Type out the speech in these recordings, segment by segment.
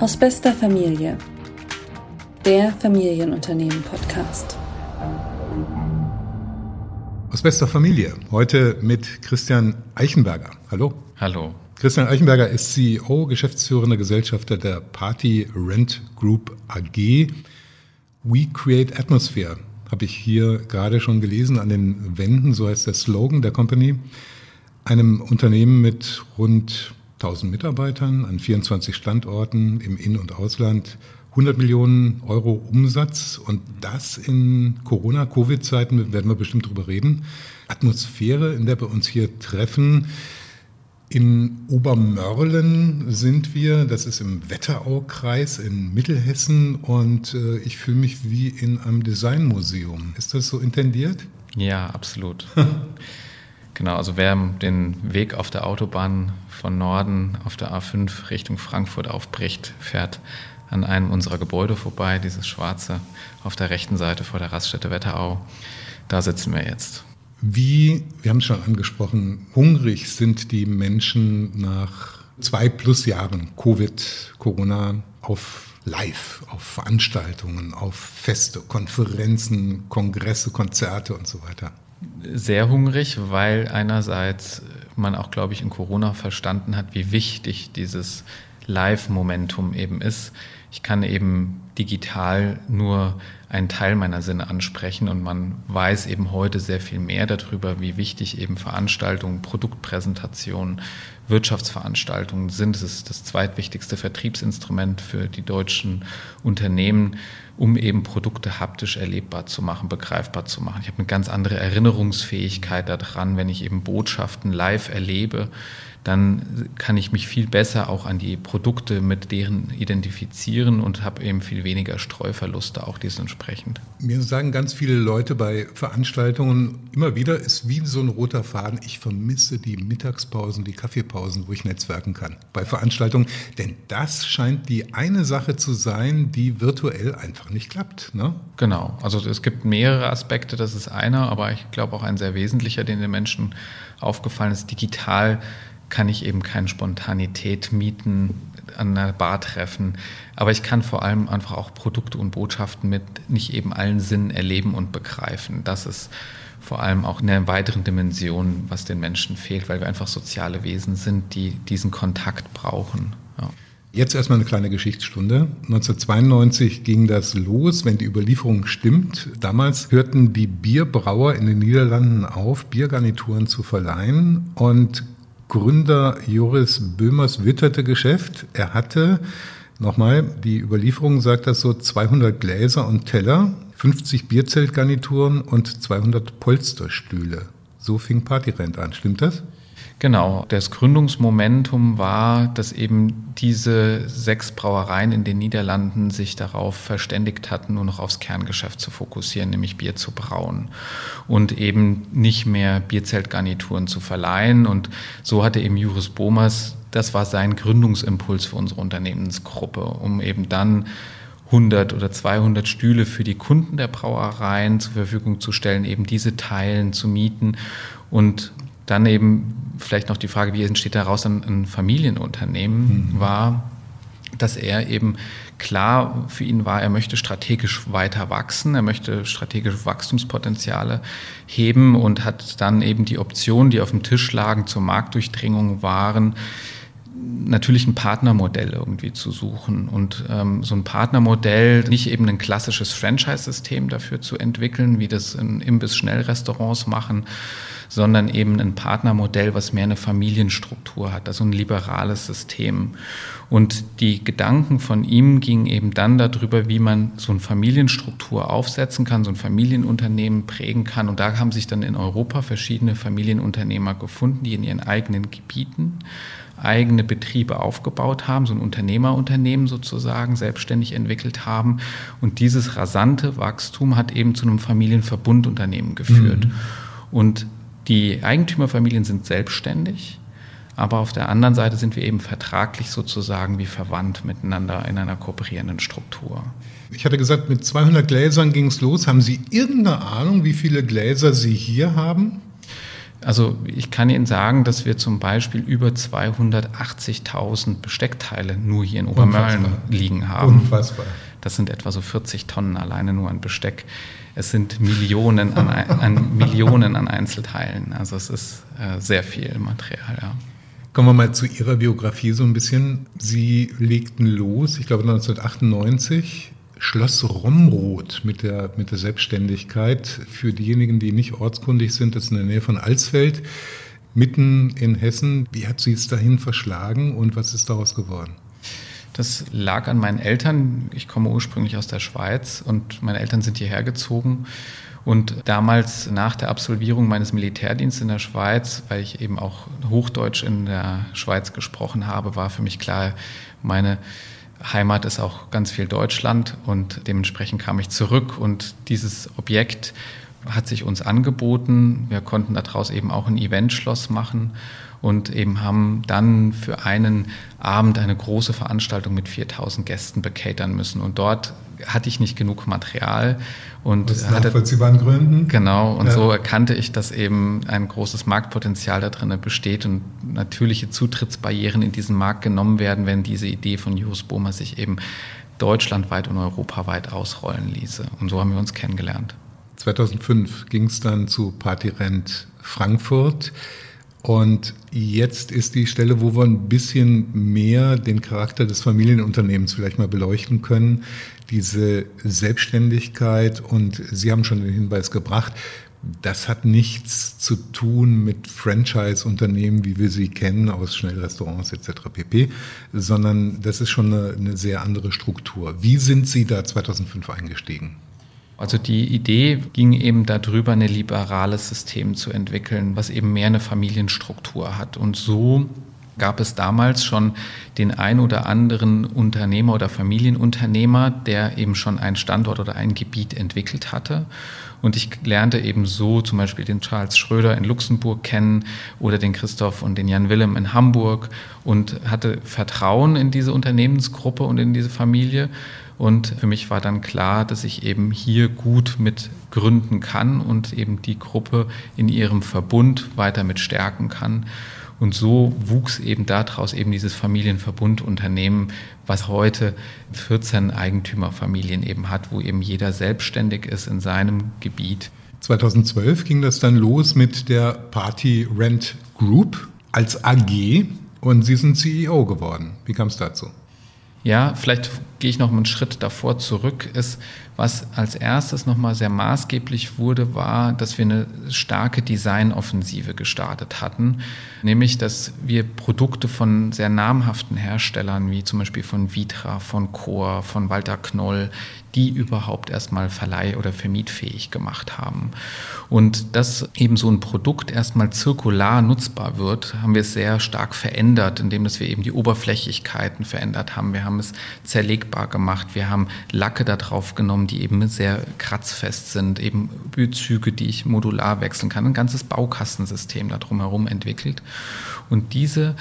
Aus bester Familie. Der Familienunternehmen-Podcast. Aus bester Familie. Heute mit Christian Eichenberger. Hallo. Hallo. Christian Eichenberger ist CEO, geschäftsführender Gesellschafter der Party Rent Group AG. We Create Atmosphere habe ich hier gerade schon gelesen an den Wänden, so heißt der Slogan der Company. Einem Unternehmen mit rund 1000 Mitarbeitern an 24 Standorten im In- und Ausland, 100 Millionen Euro Umsatz und das in Corona-Covid-Zeiten, werden wir bestimmt drüber reden. Atmosphäre, in der wir uns hier treffen. In Obermörlen sind wir, das ist im Wetteraukreis in Mittelhessen und äh, ich fühle mich wie in einem Designmuseum. Ist das so intendiert? Ja, absolut. Genau, also wer den Weg auf der Autobahn von Norden auf der A5 Richtung Frankfurt aufbricht, fährt an einem unserer Gebäude vorbei, dieses schwarze auf der rechten Seite vor der Raststätte Wetterau. Da sitzen wir jetzt. Wie, wir haben es schon angesprochen, hungrig sind die Menschen nach zwei plus Jahren Covid, Corona auf Live, auf Veranstaltungen, auf Feste, Konferenzen, Kongresse, Konzerte und so weiter sehr hungrig, weil einerseits man auch, glaube ich, in Corona verstanden hat, wie wichtig dieses Live-Momentum eben ist. Ich kann eben digital nur einen Teil meiner Sinne ansprechen und man weiß eben heute sehr viel mehr darüber, wie wichtig eben Veranstaltungen, Produktpräsentationen, Wirtschaftsveranstaltungen sind. Es ist das zweitwichtigste Vertriebsinstrument für die deutschen Unternehmen, um eben Produkte haptisch erlebbar zu machen, begreifbar zu machen. Ich habe eine ganz andere Erinnerungsfähigkeit daran, wenn ich eben Botschaften live erlebe dann kann ich mich viel besser auch an die Produkte mit deren identifizieren und habe eben viel weniger Streuverluste auch dementsprechend. Mir sagen ganz viele Leute bei Veranstaltungen immer wieder, ist wie so ein roter Faden, ich vermisse die Mittagspausen, die Kaffeepausen, wo ich netzwerken kann bei Veranstaltungen, denn das scheint die eine Sache zu sein, die virtuell einfach nicht klappt. Ne? Genau, also es gibt mehrere Aspekte, das ist einer, aber ich glaube auch ein sehr wesentlicher, den den Menschen aufgefallen ist, digital kann ich eben keine Spontanität mieten, an einer Bar treffen. Aber ich kann vor allem einfach auch Produkte und Botschaften mit nicht eben allen Sinnen erleben und begreifen. Das ist vor allem auch eine weitere Dimension, was den Menschen fehlt, weil wir einfach soziale Wesen sind, die diesen Kontakt brauchen. Ja. Jetzt erstmal eine kleine Geschichtsstunde. 1992 ging das los, wenn die Überlieferung stimmt. Damals hörten die Bierbrauer in den Niederlanden auf, Biergarnituren zu verleihen und Gründer Joris Böhmers witterte Geschäft. Er hatte, nochmal, die Überlieferung sagt das so, 200 Gläser und Teller, 50 Bierzeltgarnituren und 200 Polsterstühle. So fing Partyrent an, stimmt das? Genau, das Gründungsmomentum war, dass eben diese sechs Brauereien in den Niederlanden sich darauf verständigt hatten, nur noch aufs Kerngeschäft zu fokussieren, nämlich Bier zu brauen und eben nicht mehr Bierzeltgarnituren zu verleihen. Und so hatte eben Juris Bomers, das war sein Gründungsimpuls für unsere Unternehmensgruppe, um eben dann 100 oder 200 Stühle für die Kunden der Brauereien zur Verfügung zu stellen, eben diese Teilen zu mieten und dann eben vielleicht noch die Frage, wie entsteht daraus ein, ein Familienunternehmen, mhm. war, dass er eben klar für ihn war, er möchte strategisch weiter wachsen, er möchte strategische Wachstumspotenziale heben und hat dann eben die Optionen, die auf dem Tisch lagen, zur Marktdurchdringung waren, natürlich ein Partnermodell irgendwie zu suchen und ähm, so ein Partnermodell, nicht eben ein klassisches Franchise-System dafür zu entwickeln, wie das in Imbiss-Schnellrestaurants machen, sondern eben ein Partnermodell, was mehr eine Familienstruktur hat, also ein liberales System. Und die Gedanken von ihm gingen eben dann darüber, wie man so eine Familienstruktur aufsetzen kann, so ein Familienunternehmen prägen kann. Und da haben sich dann in Europa verschiedene Familienunternehmer gefunden, die in ihren eigenen Gebieten eigene Betriebe aufgebaut haben, so ein Unternehmerunternehmen sozusagen selbstständig entwickelt haben. Und dieses rasante Wachstum hat eben zu einem Familienverbundunternehmen geführt. Mhm. Und die Eigentümerfamilien sind selbstständig, aber auf der anderen Seite sind wir eben vertraglich sozusagen wie verwandt miteinander in einer kooperierenden Struktur. Ich hatte gesagt, mit 200 Gläsern ging es los. Haben Sie irgendeine Ahnung, wie viele Gläser Sie hier haben? Also ich kann Ihnen sagen, dass wir zum Beispiel über 280.000 Besteckteile nur hier in Obermörlen liegen haben. Unfassbar. Das sind etwa so 40 Tonnen alleine nur an Besteck. Es sind Millionen an, an Millionen an Einzelteilen. Also es ist äh, sehr viel Material. Ja. Kommen wir mal zu Ihrer Biografie so ein bisschen. Sie legten los, ich glaube 1998, Schloss Romroth mit der, mit der Selbstständigkeit. Für diejenigen, die nicht ortskundig sind, das ist in der Nähe von Alsfeld, mitten in Hessen. Wie hat Sie es dahin verschlagen und was ist daraus geworden? Das lag an meinen Eltern. Ich komme ursprünglich aus der Schweiz und meine Eltern sind hierher gezogen. Und damals nach der Absolvierung meines Militärdienstes in der Schweiz, weil ich eben auch Hochdeutsch in der Schweiz gesprochen habe, war für mich klar, meine Heimat ist auch ganz viel Deutschland und dementsprechend kam ich zurück und dieses Objekt hat sich uns angeboten. Wir konnten daraus eben auch ein Eventschloss machen und eben haben dann für einen Abend eine große Veranstaltung mit 4000 Gästen bekatern müssen. Und dort hatte ich nicht genug Material und Aus hatte, nachvollziehbaren Gründen. Genau, und ja. so erkannte ich, dass eben ein großes Marktpotenzial da drin besteht und natürliche Zutrittsbarrieren in diesen Markt genommen werden, wenn diese Idee von Jus Bohmer sich eben deutschlandweit und europaweit ausrollen ließe. Und so haben wir uns kennengelernt. 2005 ging es dann zu Partyrent Frankfurt. Und jetzt ist die Stelle, wo wir ein bisschen mehr den Charakter des Familienunternehmens vielleicht mal beleuchten können. Diese Selbstständigkeit und Sie haben schon den Hinweis gebracht, das hat nichts zu tun mit Franchise-Unternehmen, wie wir sie kennen aus Schnellrestaurants etc. pp., sondern das ist schon eine, eine sehr andere Struktur. Wie sind Sie da 2005 eingestiegen? Also die Idee ging eben darüber, ein liberales System zu entwickeln, was eben mehr eine Familienstruktur hat. Und so gab es damals schon den ein oder anderen Unternehmer oder Familienunternehmer, der eben schon einen Standort oder ein Gebiet entwickelt hatte. Und ich lernte eben so zum Beispiel den Charles Schröder in Luxemburg kennen oder den Christoph und den Jan Willem in Hamburg und hatte Vertrauen in diese Unternehmensgruppe und in diese Familie und für mich war dann klar, dass ich eben hier gut mit gründen kann und eben die Gruppe in ihrem Verbund weiter mit stärken kann. Und so wuchs eben daraus eben dieses Familienverbundunternehmen, was heute 14 Eigentümerfamilien eben hat, wo eben jeder selbstständig ist in seinem Gebiet. 2012 ging das dann los mit der Party Rent Group als AG und Sie sind CEO geworden. Wie kam es dazu? Ja, vielleicht gehe ich noch einen Schritt davor zurück, ist, was als erstes nochmal sehr maßgeblich wurde, war, dass wir eine starke Designoffensive gestartet hatten, nämlich, dass wir Produkte von sehr namhaften Herstellern, wie zum Beispiel von Vitra, von Chor, von Walter Knoll, die überhaupt erstmal verleih- oder vermietfähig gemacht haben. Und dass eben so ein Produkt erstmal zirkular nutzbar wird, haben wir sehr stark verändert, indem dass wir eben die Oberflächlichkeiten verändert haben. Wir haben es zerlegbar gemacht. Wir haben Lacke da drauf genommen, die eben sehr kratzfest sind, eben Bezüge, die ich modular wechseln kann. Ein ganzes Baukastensystem da drumherum entwickelt. Und diese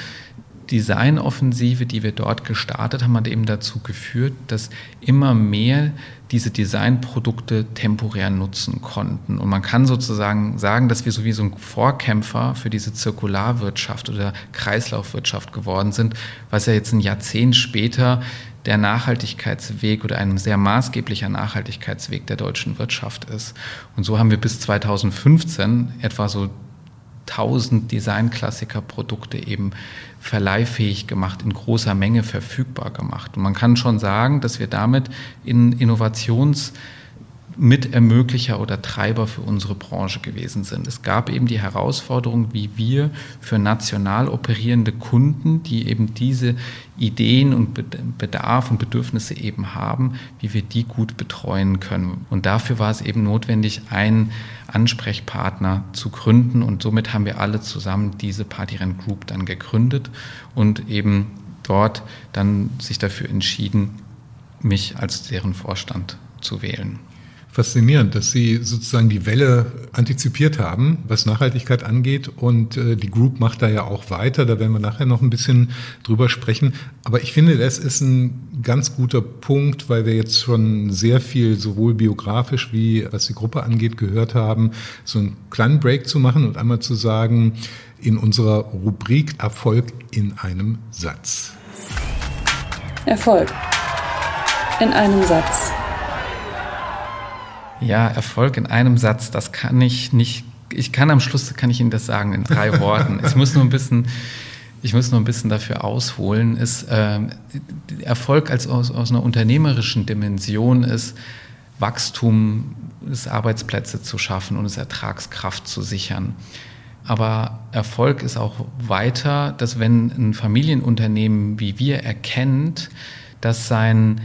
Designoffensive, die wir dort gestartet haben, hat eben dazu geführt, dass immer mehr diese Designprodukte temporär nutzen konnten. Und man kann sozusagen sagen, dass wir sowieso ein Vorkämpfer für diese Zirkularwirtschaft oder Kreislaufwirtschaft geworden sind, was ja jetzt ein Jahrzehnt später der Nachhaltigkeitsweg oder ein sehr maßgeblicher Nachhaltigkeitsweg der deutschen Wirtschaft ist. Und so haben wir bis 2015 etwa so 1000 Designklassiker-Produkte eben verleihfähig gemacht, in großer Menge verfügbar gemacht. Und man kann schon sagen, dass wir damit in Innovations- Mitermöglicher oder Treiber für unsere Branche gewesen sind. Es gab eben die Herausforderung, wie wir für national operierende Kunden, die eben diese Ideen und Bedarf und Bedürfnisse eben haben, wie wir die gut betreuen können. Und dafür war es eben notwendig, einen Ansprechpartner zu gründen. Und somit haben wir alle zusammen diese Partyren Group dann gegründet und eben dort dann sich dafür entschieden, mich als deren Vorstand zu wählen. Faszinierend, dass Sie sozusagen die Welle antizipiert haben, was Nachhaltigkeit angeht. Und äh, die Group macht da ja auch weiter. Da werden wir nachher noch ein bisschen drüber sprechen. Aber ich finde, das ist ein ganz guter Punkt, weil wir jetzt schon sehr viel sowohl biografisch wie was die Gruppe angeht gehört haben, so einen kleinen Break zu machen und einmal zu sagen, in unserer Rubrik Erfolg in einem Satz. Erfolg in einem Satz. Ja, Erfolg in einem Satz, das kann ich nicht. Ich kann am Schluss, kann ich Ihnen das sagen in drei Worten. Ich muss nur ein bisschen, ich muss nur ein bisschen dafür ausholen. Ist äh, Erfolg als aus, aus einer unternehmerischen Dimension ist Wachstum, ist Arbeitsplätze zu schaffen und es Ertragskraft zu sichern. Aber Erfolg ist auch weiter, dass wenn ein Familienunternehmen wie wir erkennt, dass sein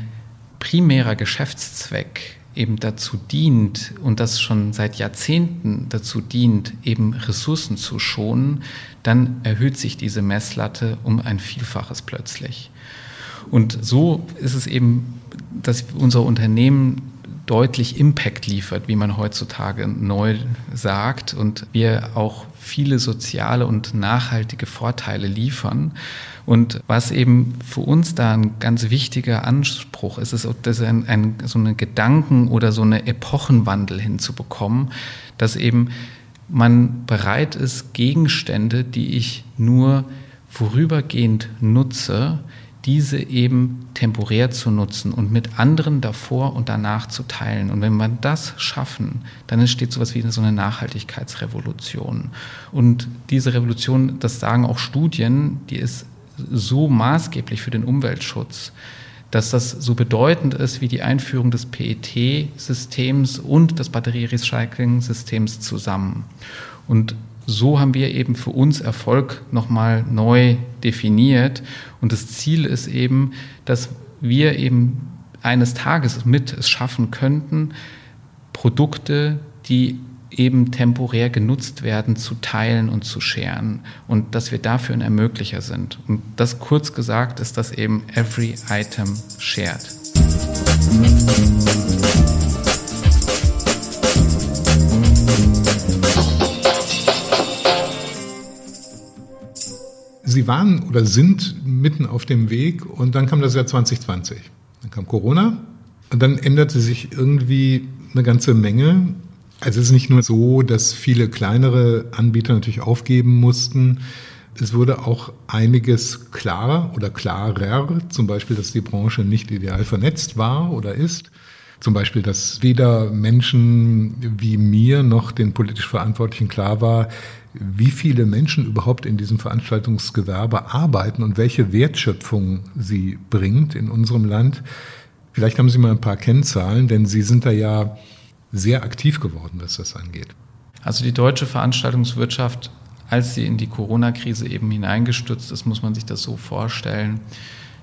primärer Geschäftszweck eben dazu dient und das schon seit Jahrzehnten dazu dient, eben Ressourcen zu schonen, dann erhöht sich diese Messlatte um ein Vielfaches plötzlich. Und so ist es eben, dass unser Unternehmen deutlich Impact liefert, wie man heutzutage neu sagt, und wir auch viele soziale und nachhaltige Vorteile liefern. Und was eben für uns da ein ganz wichtiger Anspruch ist, ist, ist ein, ein, so eine Gedanken- oder so eine Epochenwandel hinzubekommen, dass eben man bereit ist, Gegenstände, die ich nur vorübergehend nutze, diese eben temporär zu nutzen und mit anderen davor und danach zu teilen. Und wenn wir das schaffen, dann entsteht sowas wie so eine Nachhaltigkeitsrevolution. Und diese Revolution, das sagen auch Studien, die ist so maßgeblich für den Umweltschutz, dass das so bedeutend ist wie die Einführung des PET-Systems und des Batterierecycling-Systems zusammen. Und so haben wir eben für uns Erfolg nochmal neu definiert. Und das Ziel ist eben, dass wir eben eines Tages mit es schaffen könnten, Produkte, die eben temporär genutzt werden, zu teilen und zu scheren und dass wir dafür ein Ermöglicher sind. Und das kurz gesagt ist das eben Every Item Shared. Sie waren oder sind mitten auf dem Weg und dann kam das Jahr 2020. Dann kam Corona und dann änderte sich irgendwie eine ganze Menge. Also es ist nicht nur so, dass viele kleinere Anbieter natürlich aufgeben mussten. Es wurde auch einiges klarer oder klarer, zum Beispiel, dass die Branche nicht ideal vernetzt war oder ist. Zum Beispiel, dass weder Menschen wie mir noch den politisch Verantwortlichen klar war, wie viele Menschen überhaupt in diesem Veranstaltungsgewerbe arbeiten und welche Wertschöpfung sie bringt in unserem Land. Vielleicht haben Sie mal ein paar Kennzahlen, denn Sie sind da ja sehr aktiv geworden, was das angeht. Also die deutsche Veranstaltungswirtschaft, als sie in die Corona-Krise eben hineingestürzt ist, muss man sich das so vorstellen,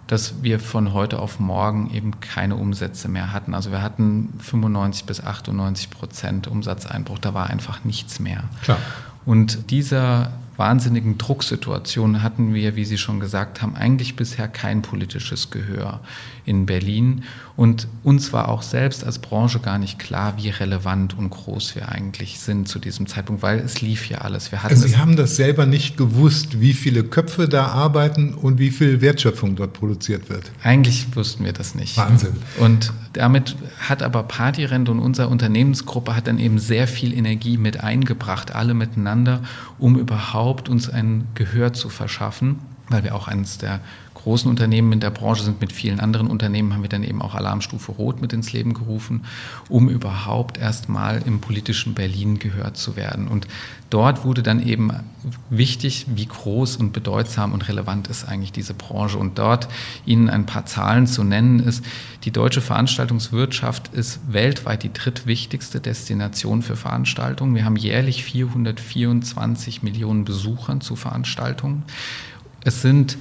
dass wir von heute auf morgen eben keine Umsätze mehr hatten. Also wir hatten 95 bis 98 Prozent Umsatzeinbruch, da war einfach nichts mehr. Klar. Und dieser wahnsinnigen Drucksituation hatten wir, wie Sie schon gesagt haben, eigentlich bisher kein politisches Gehör in Berlin. Und uns war auch selbst als Branche gar nicht klar, wie relevant und groß wir eigentlich sind zu diesem Zeitpunkt, weil es lief ja alles. Wir hatten also Sie haben das selber nicht gewusst, wie viele Köpfe da arbeiten und wie viel Wertschöpfung dort produziert wird. Eigentlich wussten wir das nicht. Wahnsinn. Und damit hat aber Partyrent und unsere Unternehmensgruppe hat dann eben sehr viel Energie mit eingebracht, alle miteinander, um überhaupt uns ein Gehör zu verschaffen weil wir auch eines der großen Unternehmen in der Branche sind. Mit vielen anderen Unternehmen haben wir dann eben auch Alarmstufe Rot mit ins Leben gerufen, um überhaupt erstmal im politischen Berlin gehört zu werden. Und dort wurde dann eben wichtig, wie groß und bedeutsam und relevant ist eigentlich diese Branche. Und dort Ihnen ein paar Zahlen zu nennen ist, die deutsche Veranstaltungswirtschaft ist weltweit die drittwichtigste Destination für Veranstaltungen. Wir haben jährlich 424 Millionen Besuchern zu Veranstaltungen. Es sind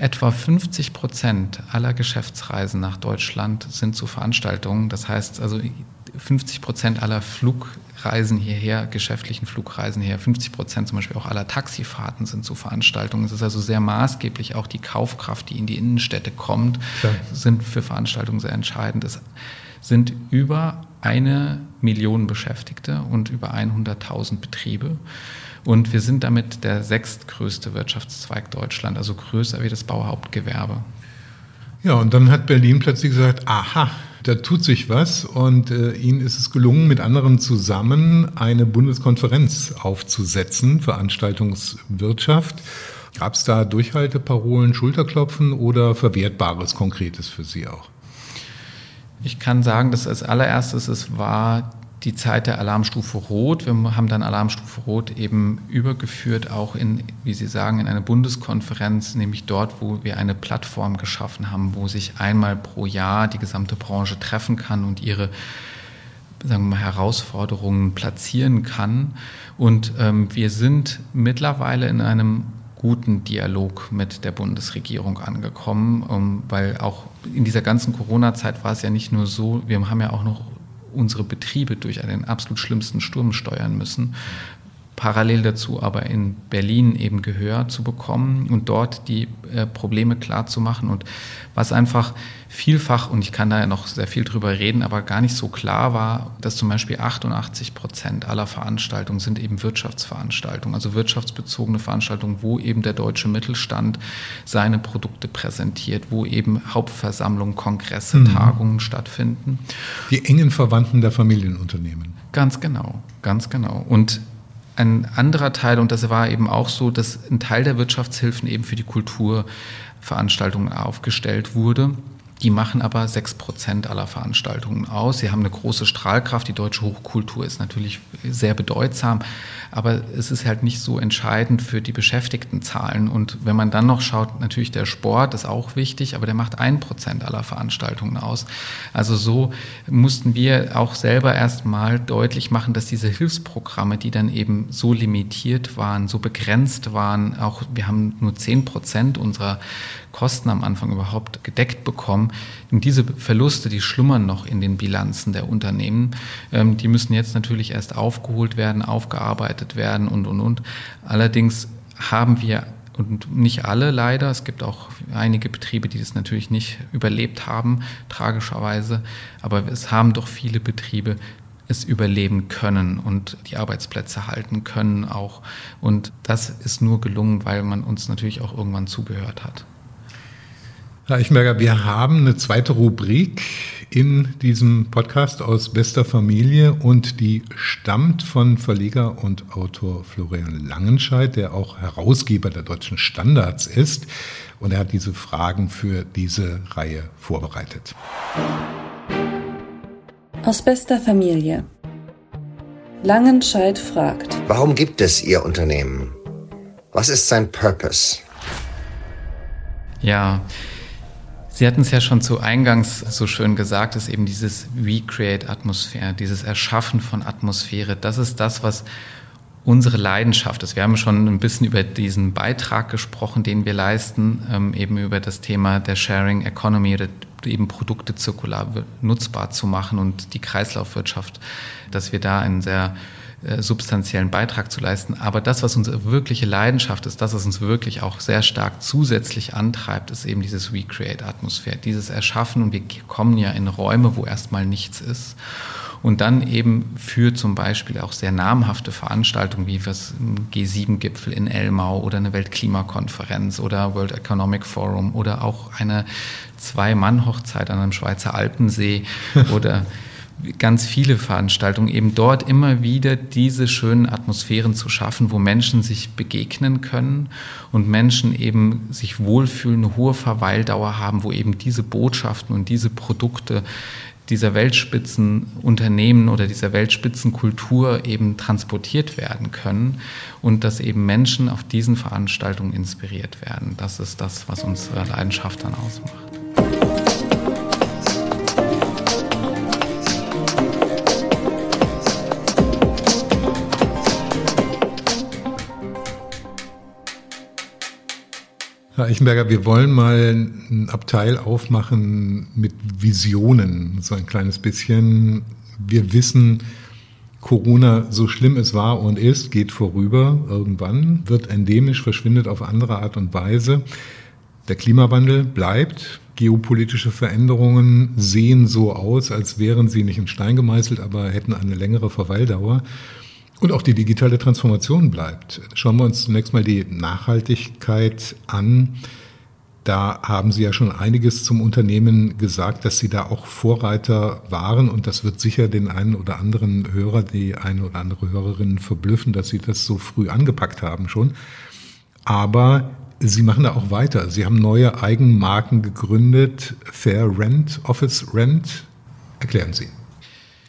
etwa 50 Prozent aller Geschäftsreisen nach Deutschland sind zu Veranstaltungen. Das heißt also 50 Prozent aller Flugreisen hierher, geschäftlichen Flugreisen hierher, 50 Prozent zum Beispiel auch aller Taxifahrten sind zu Veranstaltungen. Es ist also sehr maßgeblich auch die Kaufkraft, die in die Innenstädte kommt, ja. sind für Veranstaltungen sehr entscheidend. Es sind über eine Million Beschäftigte und über 100.000 Betriebe. Und wir sind damit der sechstgrößte Wirtschaftszweig Deutschland, also größer wie das Bauhauptgewerbe. Ja, und dann hat Berlin plötzlich gesagt, aha, da tut sich was und äh, ihnen ist es gelungen, mit anderen zusammen eine Bundeskonferenz aufzusetzen, Veranstaltungswirtschaft. Gab es da Durchhalteparolen, Schulterklopfen oder Verwertbares Konkretes für Sie auch? Ich kann sagen, dass als allererstes es war die Zeit der Alarmstufe Rot. Wir haben dann Alarmstufe Rot eben übergeführt, auch in, wie Sie sagen, in eine Bundeskonferenz, nämlich dort, wo wir eine Plattform geschaffen haben, wo sich einmal pro Jahr die gesamte Branche treffen kann und ihre sagen wir mal, Herausforderungen platzieren kann. Und ähm, wir sind mittlerweile in einem guten Dialog mit der Bundesregierung angekommen, um, weil auch in dieser ganzen Corona-Zeit war es ja nicht nur so, wir haben ja auch noch unsere Betriebe durch einen absolut schlimmsten Sturm steuern müssen. Parallel dazu aber in Berlin eben Gehör zu bekommen und dort die äh, Probleme klar zu machen. Und was einfach vielfach, und ich kann da ja noch sehr viel drüber reden, aber gar nicht so klar war, dass zum Beispiel 88 Prozent aller Veranstaltungen sind eben Wirtschaftsveranstaltungen, also wirtschaftsbezogene Veranstaltungen, wo eben der deutsche Mittelstand seine Produkte präsentiert, wo eben Hauptversammlungen, Kongresse, mhm. Tagungen stattfinden. Die engen Verwandten der Familienunternehmen. Ganz genau, ganz genau. Und ein anderer Teil, und das war eben auch so, dass ein Teil der Wirtschaftshilfen eben für die Kulturveranstaltungen aufgestellt wurde. Die machen aber sechs Prozent aller Veranstaltungen aus. Sie haben eine große Strahlkraft. Die deutsche Hochkultur ist natürlich sehr bedeutsam, aber es ist halt nicht so entscheidend für die Beschäftigtenzahlen. Und wenn man dann noch schaut, natürlich der Sport ist auch wichtig, aber der macht ein Prozent aller Veranstaltungen aus. Also so mussten wir auch selber erstmal deutlich machen, dass diese Hilfsprogramme, die dann eben so limitiert waren, so begrenzt waren, auch wir haben nur zehn Prozent unserer Kosten am Anfang überhaupt gedeckt bekommen. Und diese Verluste, die schlummern noch in den Bilanzen der Unternehmen. Ähm, die müssen jetzt natürlich erst aufgeholt werden, aufgearbeitet werden und, und, und. Allerdings haben wir und nicht alle leider. Es gibt auch einige Betriebe, die das natürlich nicht überlebt haben, tragischerweise. Aber es haben doch viele Betriebe es überleben können und die Arbeitsplätze halten können auch. Und das ist nur gelungen, weil man uns natürlich auch irgendwann zugehört hat. Herr Eichenberger, wir haben eine zweite Rubrik in diesem Podcast aus bester Familie und die stammt von Verleger und Autor Florian Langenscheid, der auch Herausgeber der deutschen Standards ist. Und er hat diese Fragen für diese Reihe vorbereitet. Aus bester Familie. Langenscheid fragt. Warum gibt es Ihr Unternehmen? Was ist sein Purpose? Ja, Sie hatten es ja schon zu Eingangs so schön gesagt, ist eben dieses Recreate Atmosphäre, dieses Erschaffen von Atmosphäre. Das ist das, was unsere Leidenschaft ist. Wir haben schon ein bisschen über diesen Beitrag gesprochen, den wir leisten, ähm, eben über das Thema der Sharing Economy oder eben Produkte zirkular nutzbar zu machen und die Kreislaufwirtschaft, dass wir da einen sehr äh, substanziellen Beitrag zu leisten. Aber das, was unsere wirkliche Leidenschaft ist, das, was uns wirklich auch sehr stark zusätzlich antreibt, ist eben dieses Recreate-Atmosphäre, dieses Erschaffen. Und wir kommen ja in Räume, wo erstmal nichts ist. Und dann eben für zum Beispiel auch sehr namhafte Veranstaltungen wie das G7-Gipfel in Elmau oder eine Weltklimakonferenz oder World Economic Forum oder auch eine Zwei-Mann-Hochzeit an einem Schweizer Alpensee oder ganz viele Veranstaltungen, eben dort immer wieder diese schönen Atmosphären zu schaffen, wo Menschen sich begegnen können und Menschen eben sich wohlfühlen, eine hohe Verweildauer haben, wo eben diese Botschaften und diese Produkte dieser Weltspitzenunternehmen oder dieser Weltspitzenkultur eben transportiert werden können und dass eben Menschen auf diesen Veranstaltungen inspiriert werden. Das ist das, was unsere Leidenschaft dann ausmacht. Herr Eichenberger, wir wollen mal ein Abteil aufmachen mit Visionen, so ein kleines bisschen. Wir wissen, Corona, so schlimm es war und ist, geht vorüber irgendwann, wird endemisch, verschwindet auf andere Art und Weise. Der Klimawandel bleibt, geopolitische Veränderungen sehen so aus, als wären sie nicht in Stein gemeißelt, aber hätten eine längere Verweildauer. Und auch die digitale Transformation bleibt. Schauen wir uns zunächst mal die Nachhaltigkeit an. Da haben Sie ja schon einiges zum Unternehmen gesagt, dass Sie da auch Vorreiter waren. Und das wird sicher den einen oder anderen Hörer, die eine oder andere Hörerin verblüffen, dass Sie das so früh angepackt haben schon. Aber Sie machen da auch weiter. Sie haben neue Eigenmarken gegründet. Fair Rent, Office Rent. Erklären Sie.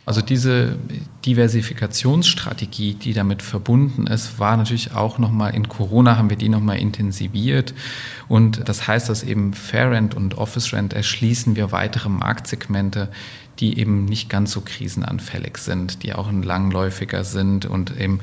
Also diese Diversifikationsstrategie, die damit verbunden ist, war natürlich auch nochmal in Corona haben wir die nochmal intensiviert. Und das heißt, dass eben Fair Rent und Office Rent erschließen wir weitere Marktsegmente, die eben nicht ganz so krisenanfällig sind, die auch langläufiger sind und eben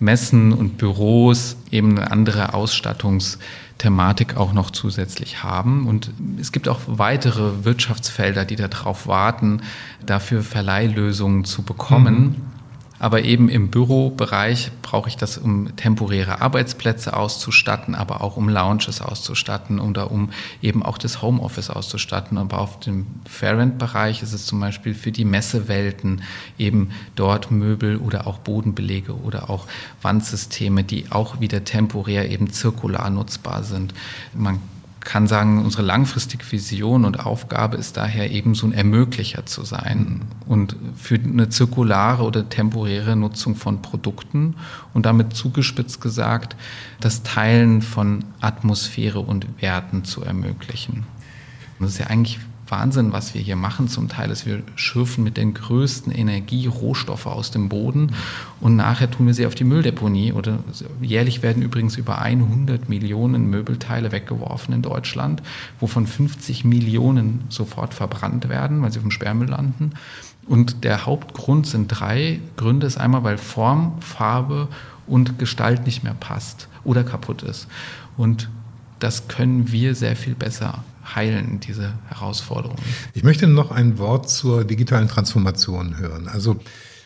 Messen und Büros eben eine andere Ausstattungs- Thematik auch noch zusätzlich haben. Und es gibt auch weitere Wirtschaftsfelder, die darauf warten, dafür Verleihlösungen zu bekommen. Mhm. Aber eben im Bürobereich brauche ich das, um temporäre Arbeitsplätze auszustatten, aber auch um Lounges auszustatten oder um eben auch das Homeoffice auszustatten. Aber auf dem Fairrent-Bereich ist es zum Beispiel für die Messewelten eben dort Möbel oder auch Bodenbelege oder auch Wandsysteme, die auch wieder temporär eben zirkular nutzbar sind. Man kann sagen, unsere langfristige Vision und Aufgabe ist daher eben so ein Ermöglicher zu sein und für eine zirkulare oder temporäre Nutzung von Produkten und damit zugespitzt gesagt, das Teilen von Atmosphäre und Werten zu ermöglichen. Das ist ja eigentlich Wahnsinn, was wir hier machen. Zum Teil ist, wir schürfen mit den größten Energierohstoffe aus dem Boden und nachher tun wir sie auf die Mülldeponie. Oder jährlich werden übrigens über 100 Millionen Möbelteile weggeworfen in Deutschland, wovon 50 Millionen sofort verbrannt werden, weil sie auf dem Sperrmüll landen. Und der Hauptgrund sind drei Gründe. Ist einmal, weil Form, Farbe und Gestalt nicht mehr passt oder kaputt ist. Und das können wir sehr viel besser heilen, diese Herausforderungen. Ich möchte noch ein Wort zur digitalen Transformation hören. Also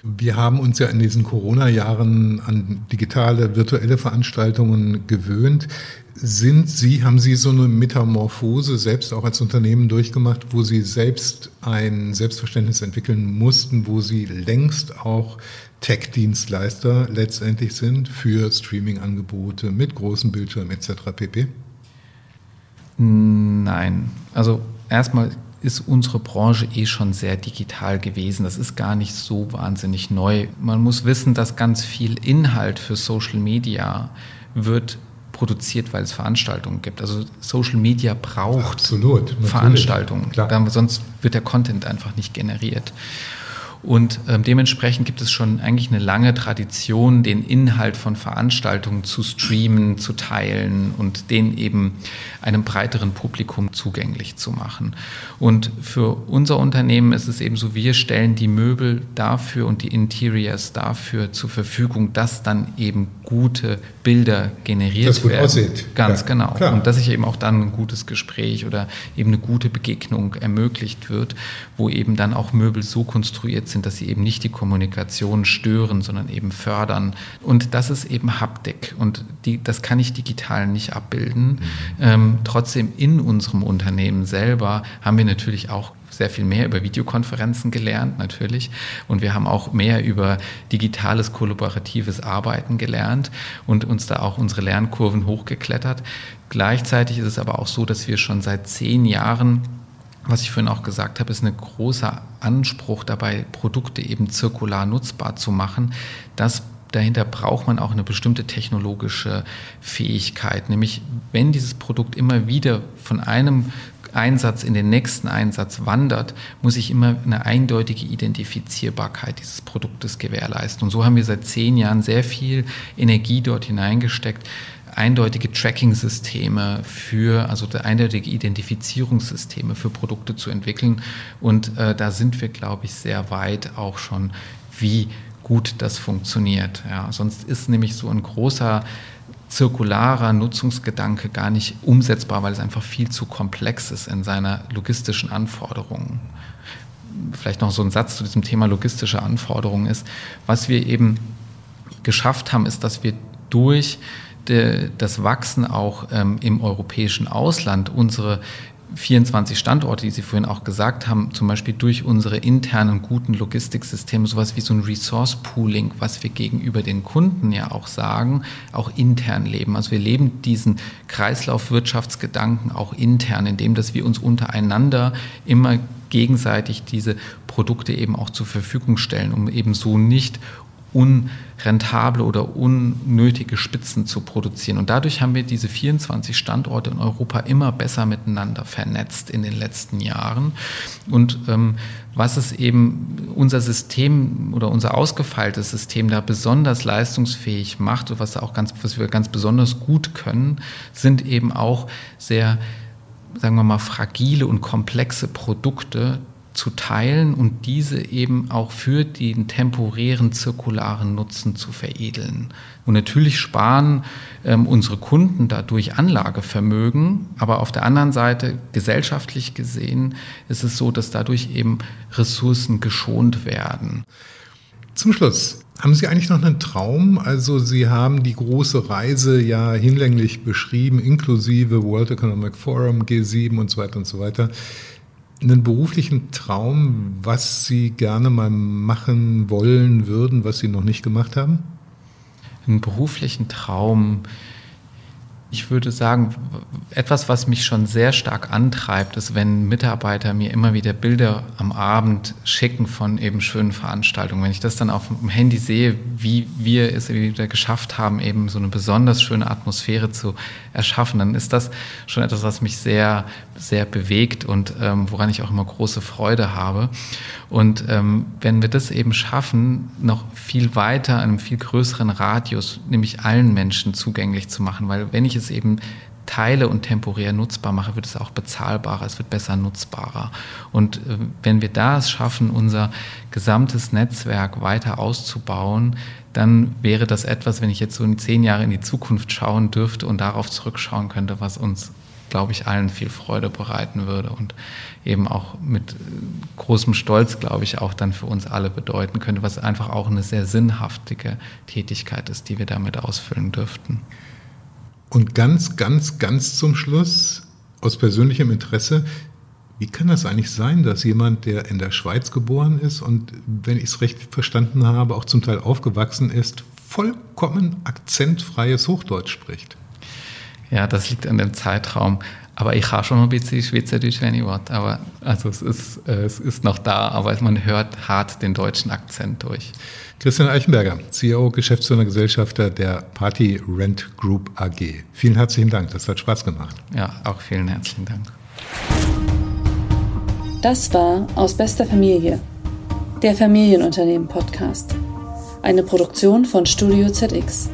wir haben uns ja in diesen Corona-Jahren an digitale, virtuelle Veranstaltungen gewöhnt. Sind Sie, haben Sie so eine Metamorphose selbst auch als Unternehmen durchgemacht, wo Sie selbst ein Selbstverständnis entwickeln mussten, wo Sie längst auch Tech-Dienstleister letztendlich sind für Streaming-Angebote mit großen Bildschirmen etc. pp? Nein. Also erstmal ist unsere Branche eh schon sehr digital gewesen. Das ist gar nicht so wahnsinnig neu. Man muss wissen, dass ganz viel Inhalt für Social Media wird produziert, weil es Veranstaltungen gibt. Also Social Media braucht Absolut, Veranstaltungen. Klar. Sonst wird der Content einfach nicht generiert. Und ähm, dementsprechend gibt es schon eigentlich eine lange Tradition, den Inhalt von Veranstaltungen zu streamen, zu teilen und den eben einem breiteren Publikum zugänglich zu machen. Und für unser Unternehmen ist es eben so, wir stellen die Möbel dafür und die Interiors dafür zur Verfügung, dass dann eben gute Bilder generiert das gut werden. Aussieht. Ganz ja, genau. Klar. Und dass sich eben auch dann ein gutes Gespräch oder eben eine gute Begegnung ermöglicht wird, wo eben dann auch Möbel so konstruiert sind, dass sie eben nicht die Kommunikation stören, sondern eben fördern. Und das ist eben Haptik. Und die, das kann ich digital nicht abbilden. Mhm. Ähm, trotzdem in unserem Unternehmen selber haben wir natürlich auch sehr viel mehr über Videokonferenzen gelernt, natürlich. Und wir haben auch mehr über digitales, kollaboratives Arbeiten gelernt und uns da auch unsere Lernkurven hochgeklettert. Gleichzeitig ist es aber auch so, dass wir schon seit zehn Jahren was ich vorhin auch gesagt habe, ist ein großer Anspruch dabei, Produkte eben zirkular nutzbar zu machen. Das dahinter braucht man auch eine bestimmte technologische Fähigkeit, nämlich wenn dieses Produkt immer wieder von einem Einsatz in den nächsten Einsatz wandert, muss ich immer eine eindeutige Identifizierbarkeit dieses Produktes gewährleisten. Und so haben wir seit zehn Jahren sehr viel Energie dort hineingesteckt, eindeutige Tracking-Systeme für, also eindeutige Identifizierungssysteme für Produkte zu entwickeln. Und äh, da sind wir, glaube ich, sehr weit auch schon, wie gut das funktioniert. Ja, sonst ist nämlich so ein großer zirkularer Nutzungsgedanke gar nicht umsetzbar, weil es einfach viel zu komplex ist in seiner logistischen Anforderungen. Vielleicht noch so ein Satz zu diesem Thema logistische Anforderungen ist, was wir eben geschafft haben, ist, dass wir durch das Wachsen auch ähm, im europäischen Ausland unsere 24 Standorte, die Sie vorhin auch gesagt haben, zum Beispiel durch unsere internen guten Logistiksysteme, sowas wie so ein Resource Pooling, was wir gegenüber den Kunden ja auch sagen, auch intern leben. Also wir leben diesen Kreislaufwirtschaftsgedanken auch intern, indem dass wir uns untereinander immer gegenseitig diese Produkte eben auch zur Verfügung stellen, um eben so nicht unrentable oder unnötige Spitzen zu produzieren. Und dadurch haben wir diese 24 Standorte in Europa immer besser miteinander vernetzt in den letzten Jahren. Und ähm, was es eben unser System oder unser ausgefeiltes System da besonders leistungsfähig macht und was auch ganz, was wir ganz besonders gut können, sind eben auch sehr sagen wir mal, fragile und komplexe Produkte zu teilen und diese eben auch für den temporären zirkularen Nutzen zu veredeln. Und natürlich sparen ähm, unsere Kunden dadurch Anlagevermögen, aber auf der anderen Seite gesellschaftlich gesehen ist es so, dass dadurch eben Ressourcen geschont werden. Zum Schluss, haben Sie eigentlich noch einen Traum? Also Sie haben die große Reise ja hinlänglich beschrieben, inklusive World Economic Forum, G7 und so weiter und so weiter einen beruflichen Traum, was Sie gerne mal machen wollen würden, was Sie noch nicht gemacht haben? Einen beruflichen Traum ich würde sagen, etwas, was mich schon sehr stark antreibt, ist, wenn Mitarbeiter mir immer wieder Bilder am Abend schicken von eben schönen Veranstaltungen. Wenn ich das dann auf dem Handy sehe, wie wir es wieder geschafft haben, eben so eine besonders schöne Atmosphäre zu erschaffen, dann ist das schon etwas, was mich sehr, sehr bewegt und ähm, woran ich auch immer große Freude habe. Und ähm, wenn wir das eben schaffen, noch viel weiter, einem viel größeren Radius, nämlich allen Menschen zugänglich zu machen, weil wenn ich es eben teile und temporär nutzbar mache, wird es auch bezahlbarer, es wird besser nutzbarer. Und äh, wenn wir das schaffen, unser gesamtes Netzwerk weiter auszubauen, dann wäre das etwas, wenn ich jetzt so in zehn Jahre in die Zukunft schauen dürfte und darauf zurückschauen könnte, was uns glaube ich, allen viel Freude bereiten würde und eben auch mit großem Stolz, glaube ich, auch dann für uns alle bedeuten könnte, was einfach auch eine sehr sinnhaftige Tätigkeit ist, die wir damit ausfüllen dürften. Und ganz, ganz, ganz zum Schluss, aus persönlichem Interesse, wie kann das eigentlich sein, dass jemand, der in der Schweiz geboren ist und, wenn ich es recht verstanden habe, auch zum Teil aufgewachsen ist, vollkommen akzentfreies Hochdeutsch spricht? Ja, das liegt an dem Zeitraum. Aber ich habe schon ein bisschen Schweizerdeutsch, wenn ich will. Aber also es ist, äh, es ist noch da, aber man hört hart den deutschen Akzent durch. Christian Eichenberger, CEO, Geschäftsführer, Gesellschafter der Party Rent Group AG. Vielen herzlichen Dank, das hat Spaß gemacht. Ja, auch vielen herzlichen Dank. Das war Aus bester Familie, der Familienunternehmen-Podcast. Eine Produktion von Studio ZX.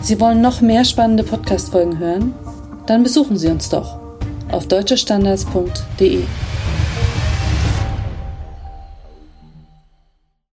Sie wollen noch mehr spannende Podcast-Folgen hören? Dann besuchen Sie uns doch auf deutschestandards.de.